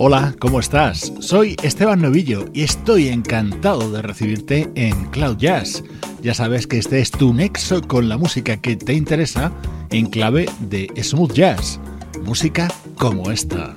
Hola, ¿cómo estás? Soy Esteban Novillo y estoy encantado de recibirte en Cloud Jazz. Ya sabes que este es tu nexo con la música que te interesa en clave de smooth jazz. Música como esta.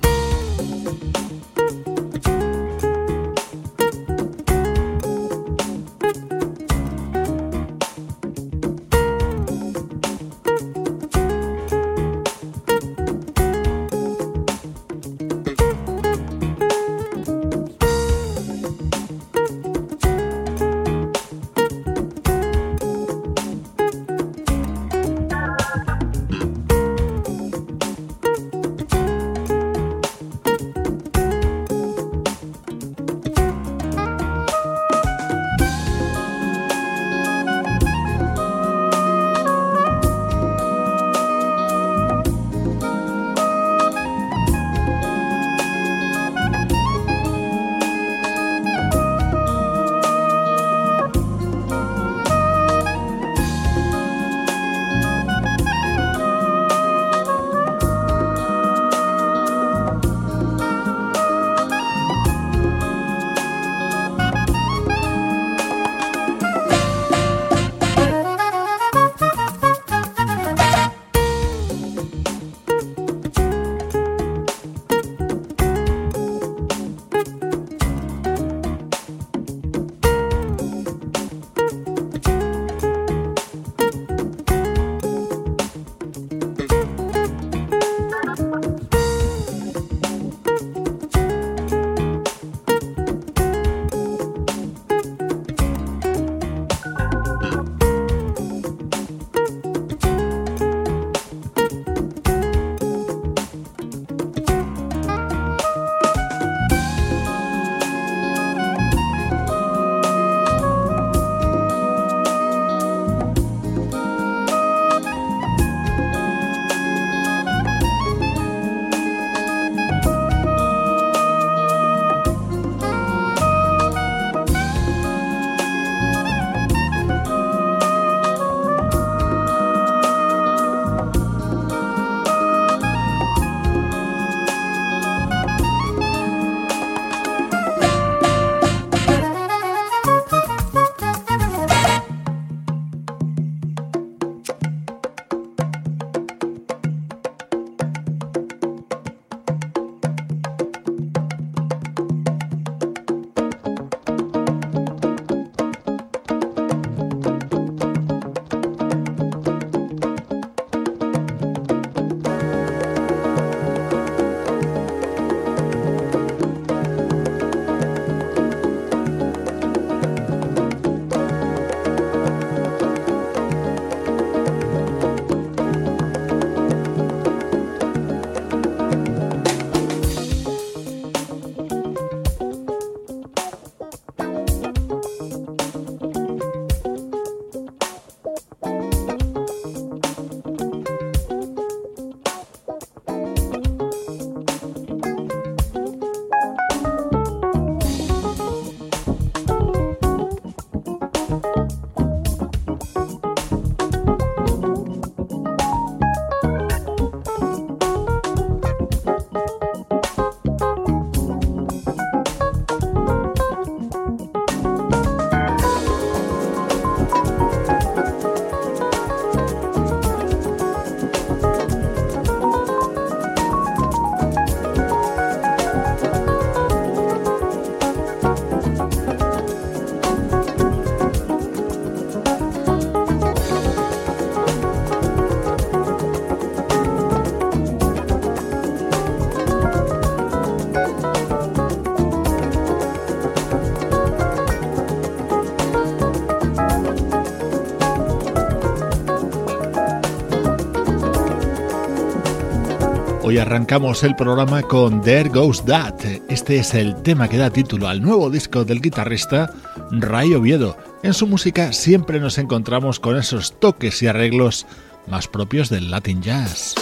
Arrancamos el programa con There Goes That. Este es el tema que da título al nuevo disco del guitarrista Ray Oviedo. En su música siempre nos encontramos con esos toques y arreglos más propios del Latin Jazz.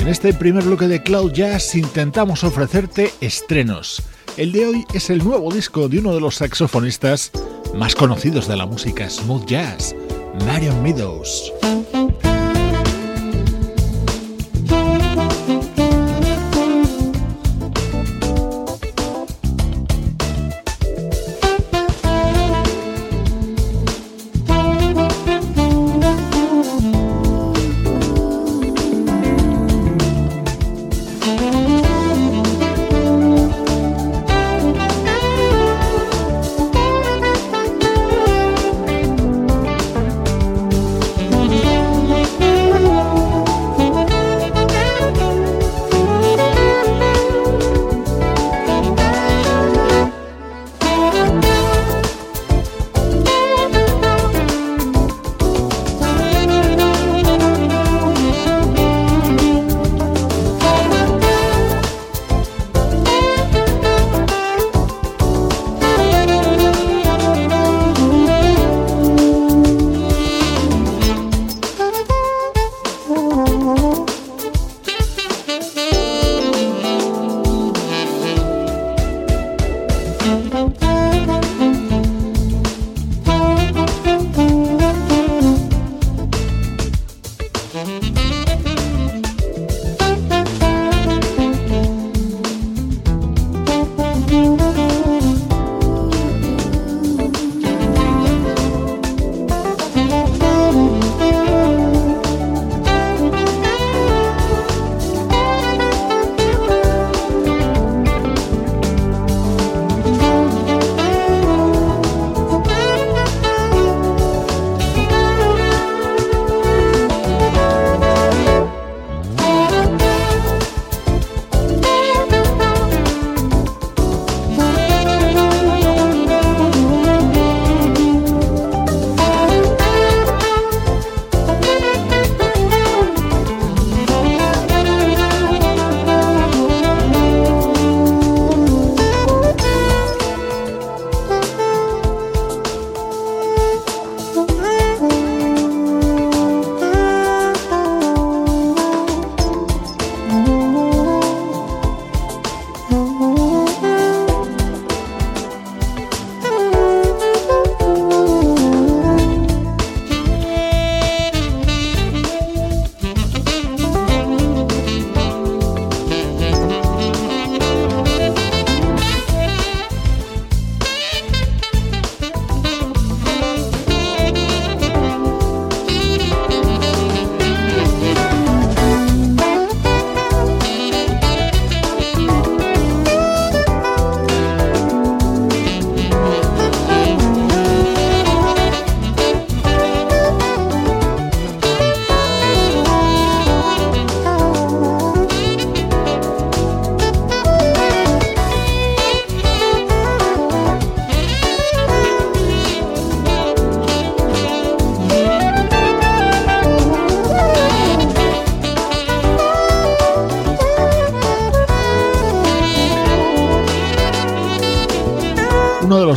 En este primer bloque de Cloud Jazz intentamos ofrecerte estrenos. El de hoy es el nuevo disco de uno de los saxofonistas más conocidos de la música smooth jazz, Marion Meadows.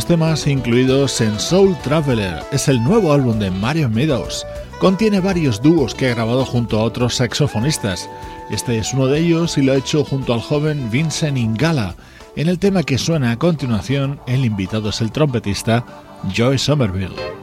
Temas incluidos en Soul Traveler es el nuevo álbum de Mario Meadows. Contiene varios dúos que ha grabado junto a otros saxofonistas. Este es uno de ellos y lo ha hecho junto al joven Vincent Ingala. En el tema que suena a continuación, el invitado es el trompetista Joy Somerville.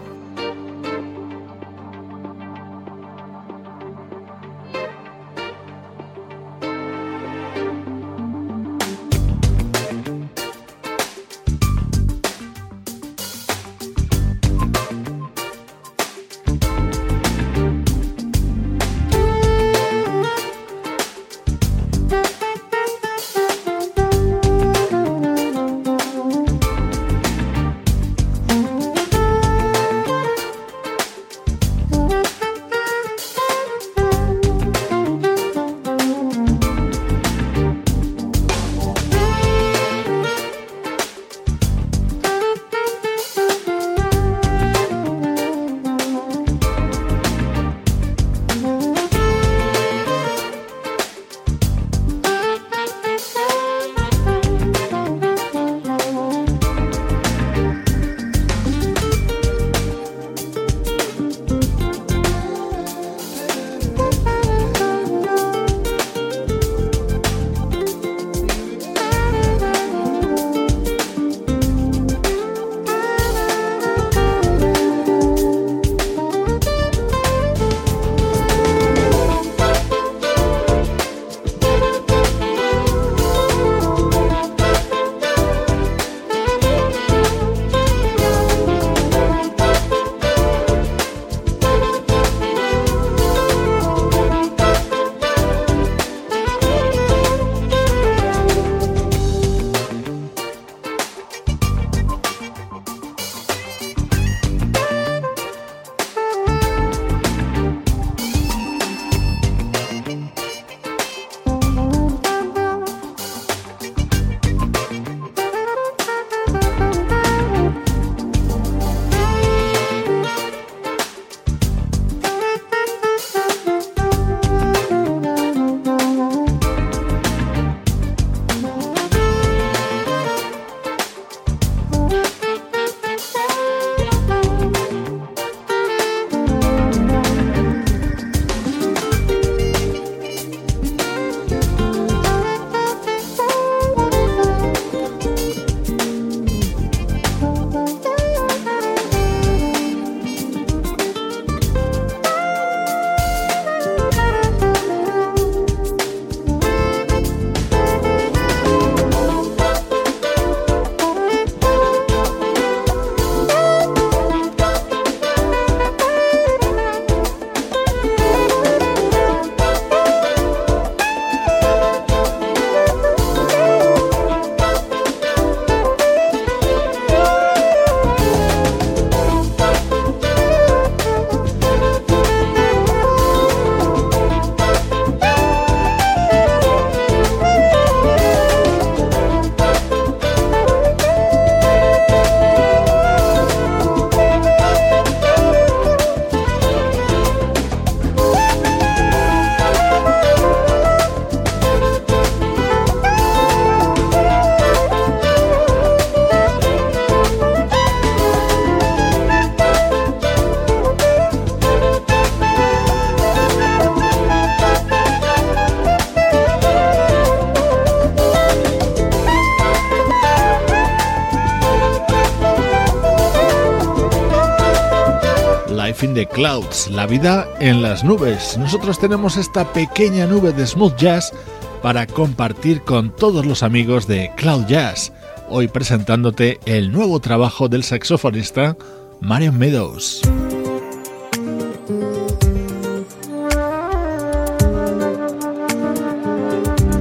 Clouds, la vida en las nubes. Nosotros tenemos esta pequeña nube de smooth jazz para compartir con todos los amigos de Cloud Jazz, hoy presentándote el nuevo trabajo del saxofonista Marion Meadows.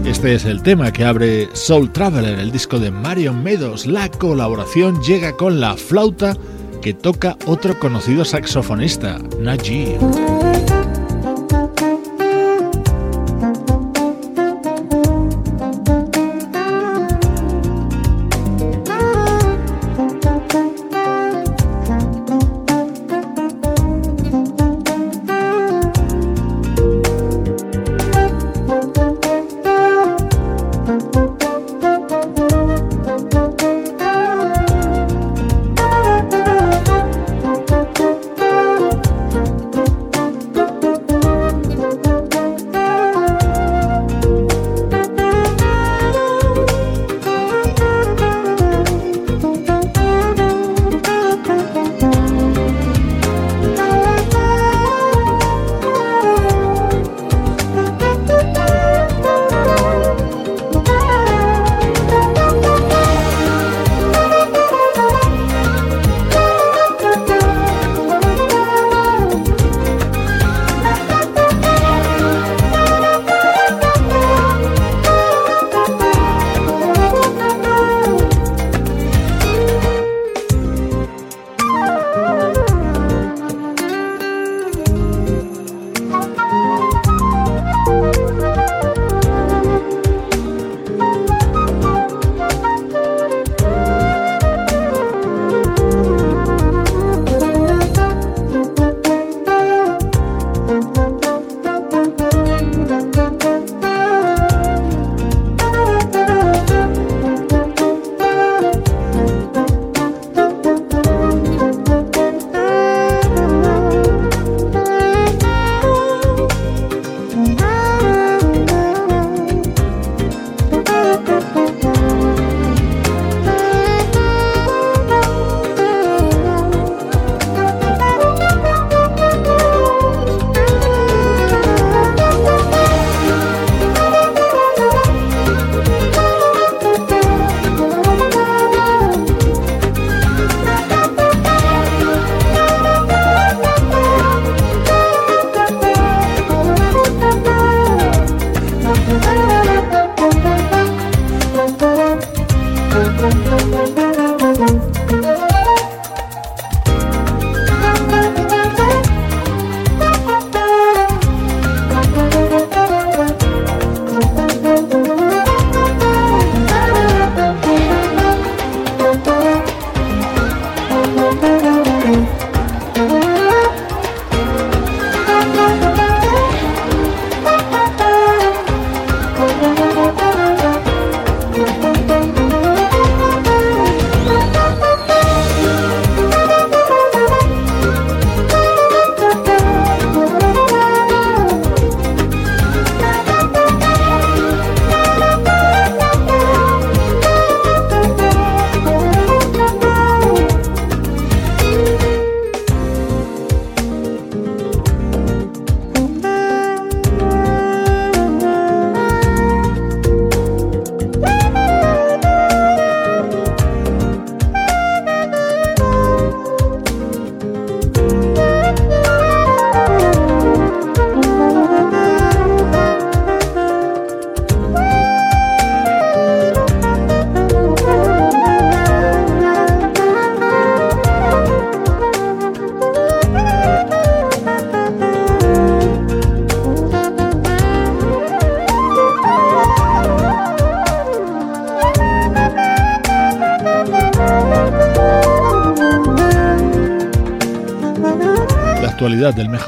Este es el tema que abre Soul Traveler, el disco de Marion Meadows. La colaboración llega con la flauta que toca otro conocido saxofonista, Najee.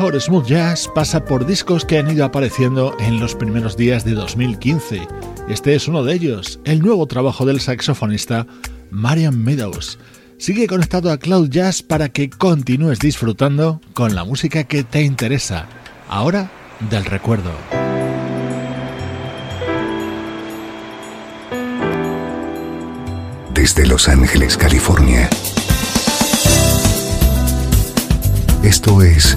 Smooth jazz pasa por discos que han ido apareciendo en los primeros días de 2015. Este es uno de ellos, el nuevo trabajo del saxofonista Marian Meadows. Sigue conectado a Cloud Jazz para que continúes disfrutando con la música que te interesa. Ahora, del recuerdo. Desde Los Ángeles, California Esto es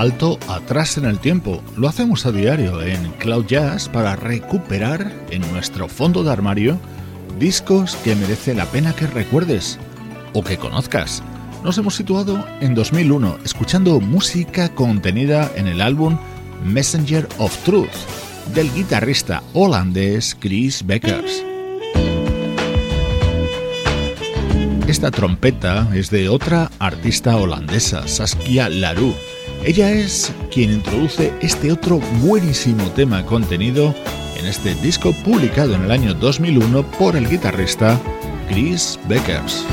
Salto atrás en el tiempo. Lo hacemos a diario en Cloud Jazz para recuperar en nuestro fondo de armario discos que merece la pena que recuerdes o que conozcas. Nos hemos situado en 2001 escuchando música contenida en el álbum Messenger of Truth del guitarrista holandés Chris Beckers. Esta trompeta es de otra artista holandesa, Saskia Larue ella es quien introduce este otro buenísimo tema contenido en este disco publicado en el año 2001 por el guitarrista Chris Beckers.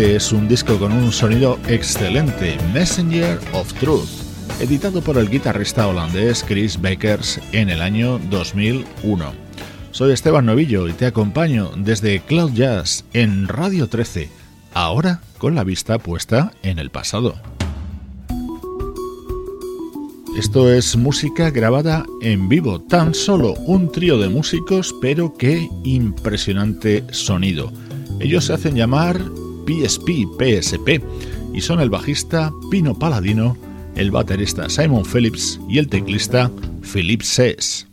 Este es un disco con un sonido excelente, Messenger of Truth. editado por el guitarrista holandés Chris Bakers en el año 2001. Soy Esteban Novillo y te acompaño desde Cloud Jazz en Radio 13, ahora con la vista puesta en el pasado. Esto es música grabada en vivo, tan solo un trío de músicos, pero qué impresionante sonido. Ellos se hacen llamar PSP, PSP, y son el bajista Pino Paladino, el baterista Simon Phillips y el teclista Philip Sess.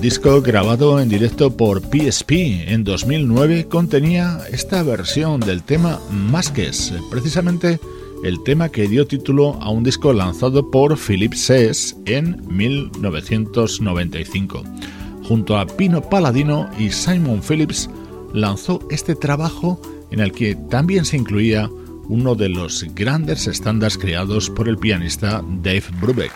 El disco grabado en directo por PSP en 2009 contenía esta versión del tema Masques, precisamente el tema que dio título a un disco lanzado por Philip Sess en 1995. Junto a Pino Palladino y Simon Phillips lanzó este trabajo en el que también se incluía uno de los grandes estándares creados por el pianista Dave Brubeck.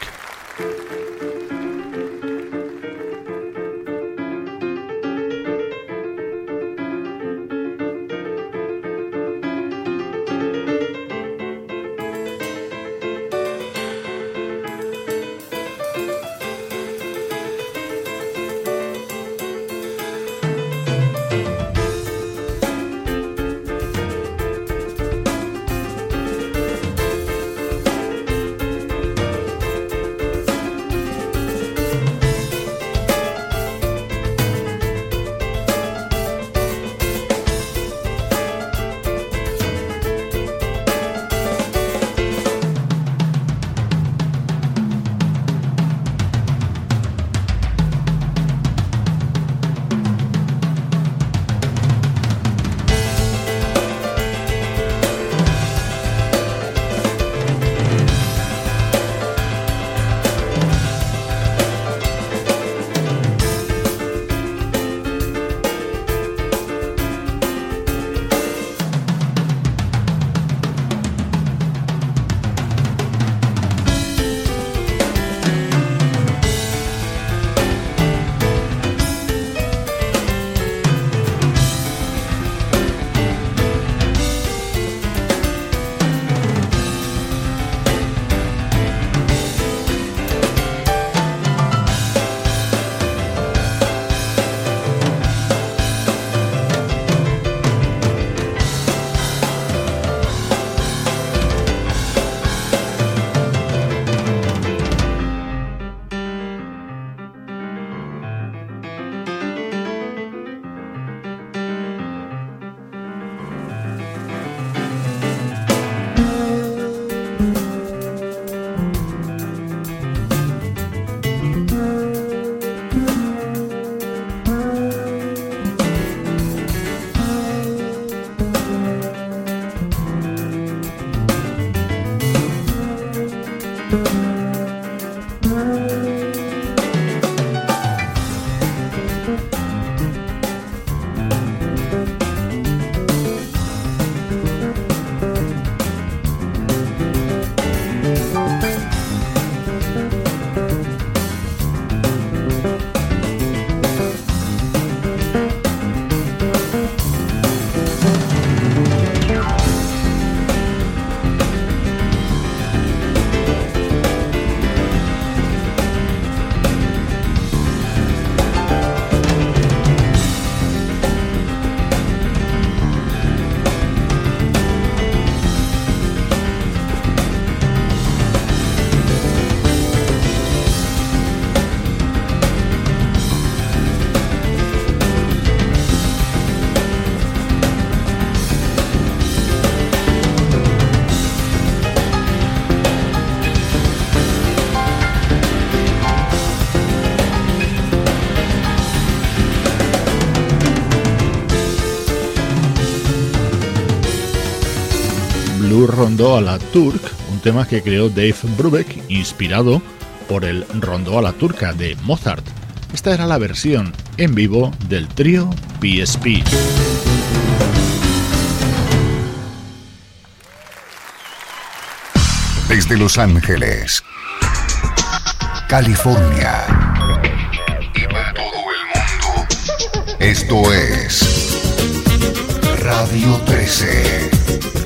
Rondó a la Turk, un tema que creó Dave Brubeck inspirado por el Rondó a la Turca de Mozart. Esta era la versión en vivo del trío PSP. Desde Los Ángeles, California y para todo el mundo, esto es Radio 13.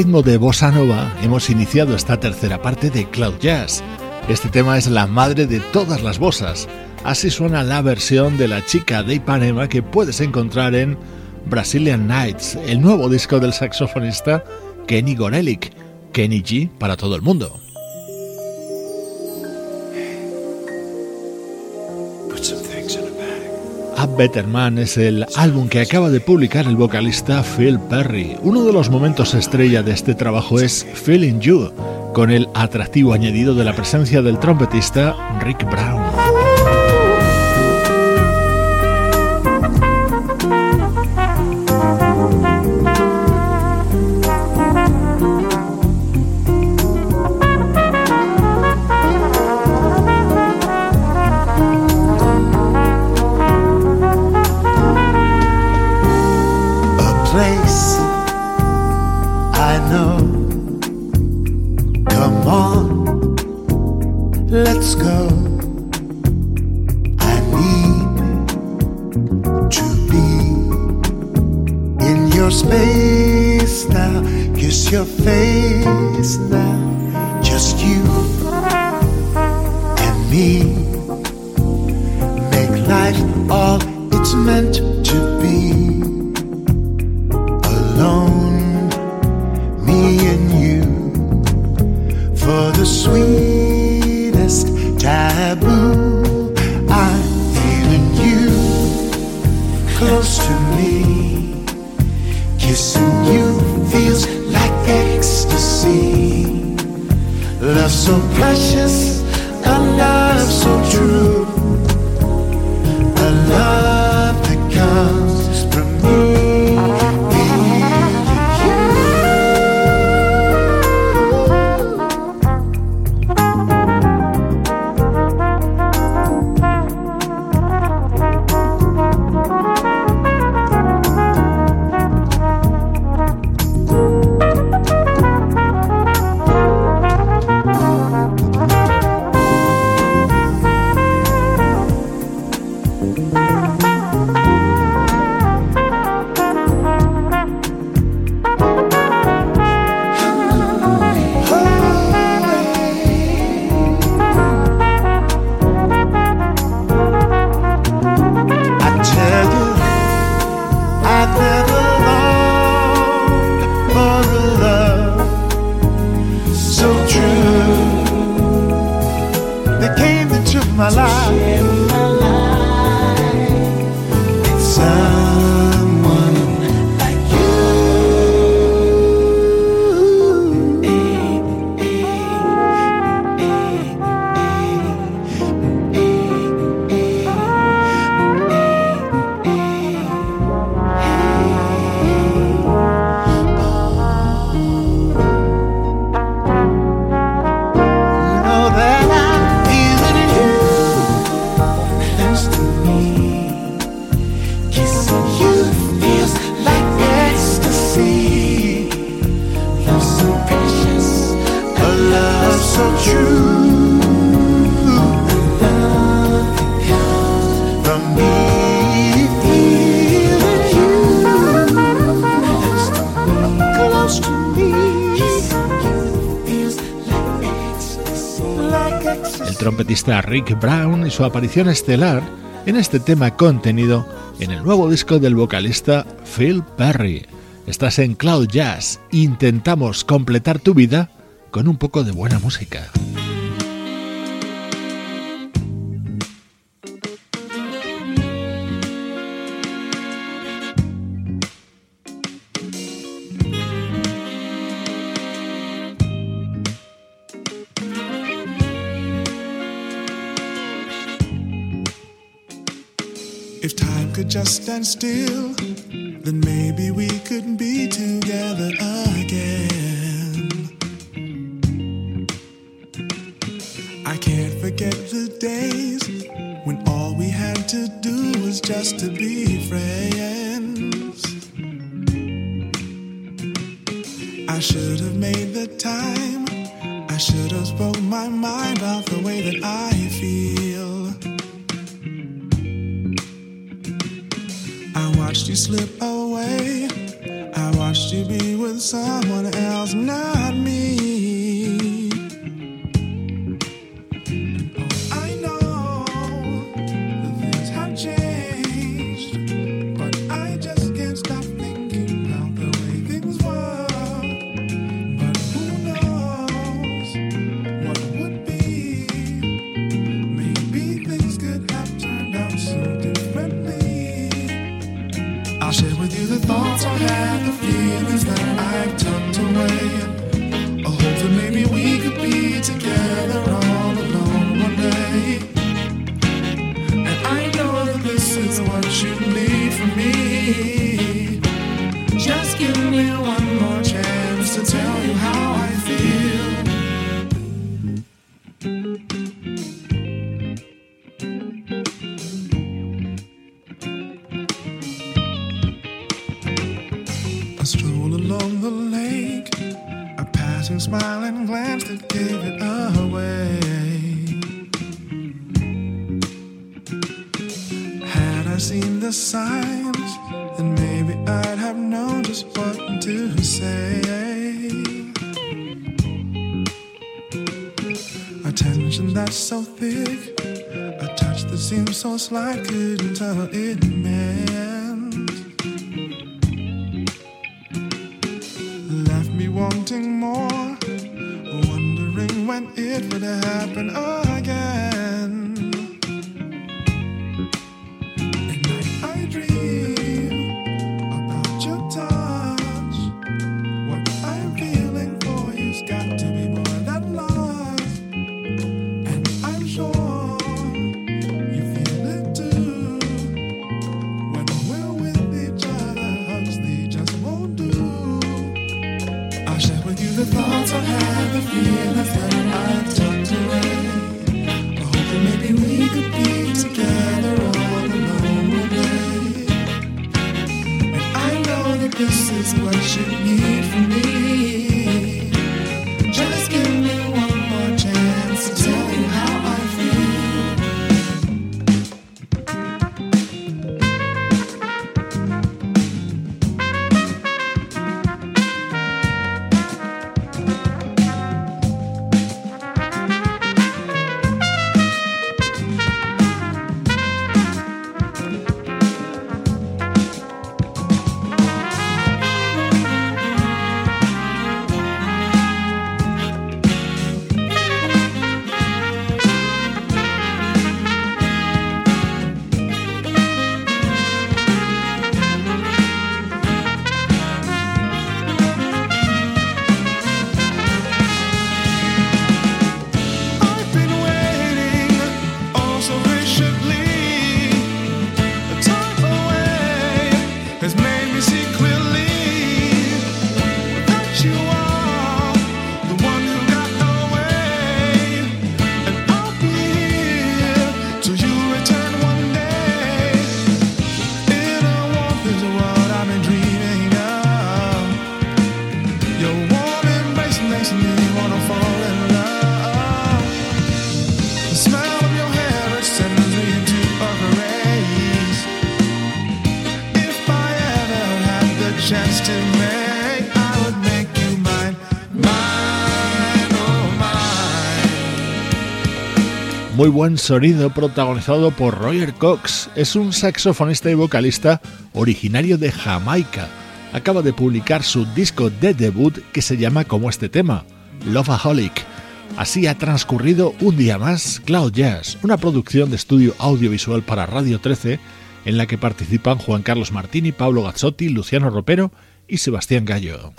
Ritmo de bossa nova hemos iniciado esta tercera parte de Cloud Jazz. Este tema es la madre de todas las bossas. Así suena la versión de la chica de Ipanema que puedes encontrar en Brazilian Nights, el nuevo disco del saxofonista Kenny Gorelick, Kenny G para todo el mundo. A Better Man es el álbum que acaba de publicar el vocalista Phil Perry. Uno de los momentos estrella de este trabajo es Feeling You, con el atractivo añadido de la presencia del trompetista Rick Brown. face Rick Brown y su aparición estelar en este tema contenido en el nuevo disco del vocalista Phil Perry. Estás en Cloud Jazz, intentamos completar tu vida con un poco de buena música. Just stand still, then maybe we could be together again. I can't forget the days when all we had to do was just to be friends. I should have made the time. I should have spoke my mind about the way that I feel. you slip away. I watched you be with someone else, not me. muy buen sonido protagonizado por Roger Cox. Es un saxofonista y vocalista originario de Jamaica. Acaba de publicar su disco de debut que se llama como este tema, Loveaholic. Así ha transcurrido un día más Cloud Jazz, una producción de estudio audiovisual para Radio 13 en la que participan Juan Carlos Martini, Pablo Gazzotti, Luciano Ropero y Sebastián Gallo.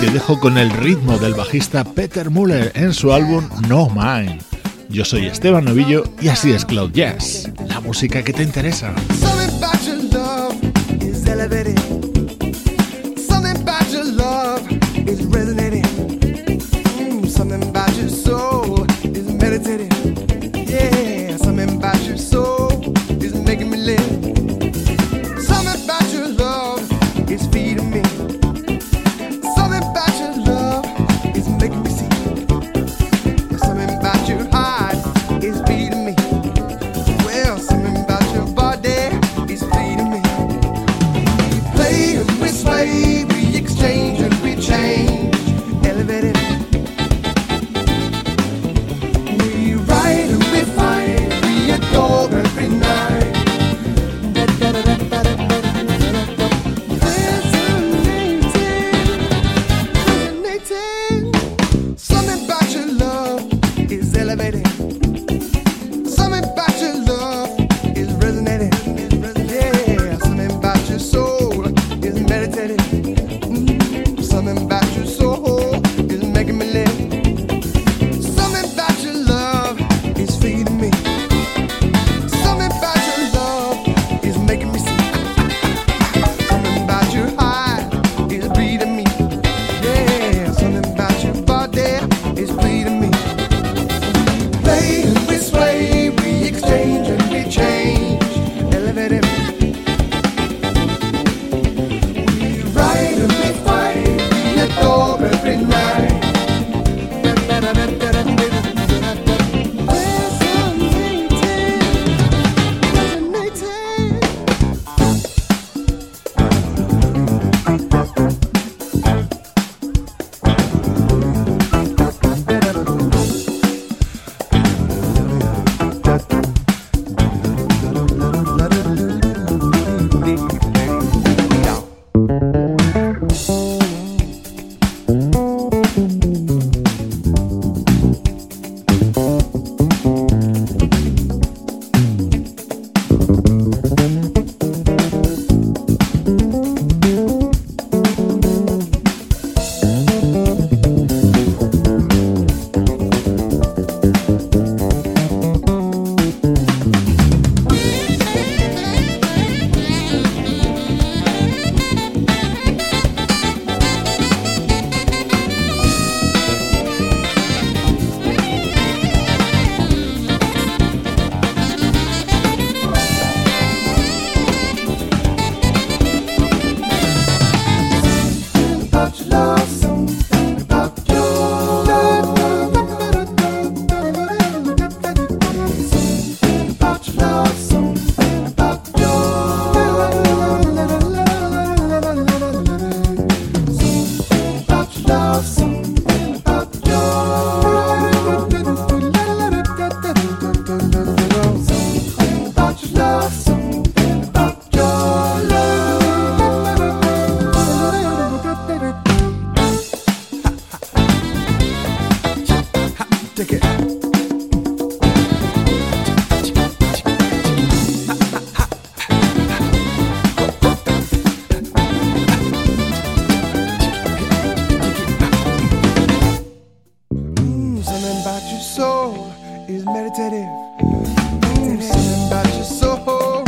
Te dejo con el ritmo del bajista Peter Muller en su álbum No Mine. Yo soy Esteban Novillo y así es Cloud Jazz, la música que te interesa. soul is meditative. Ooh, something about your soul.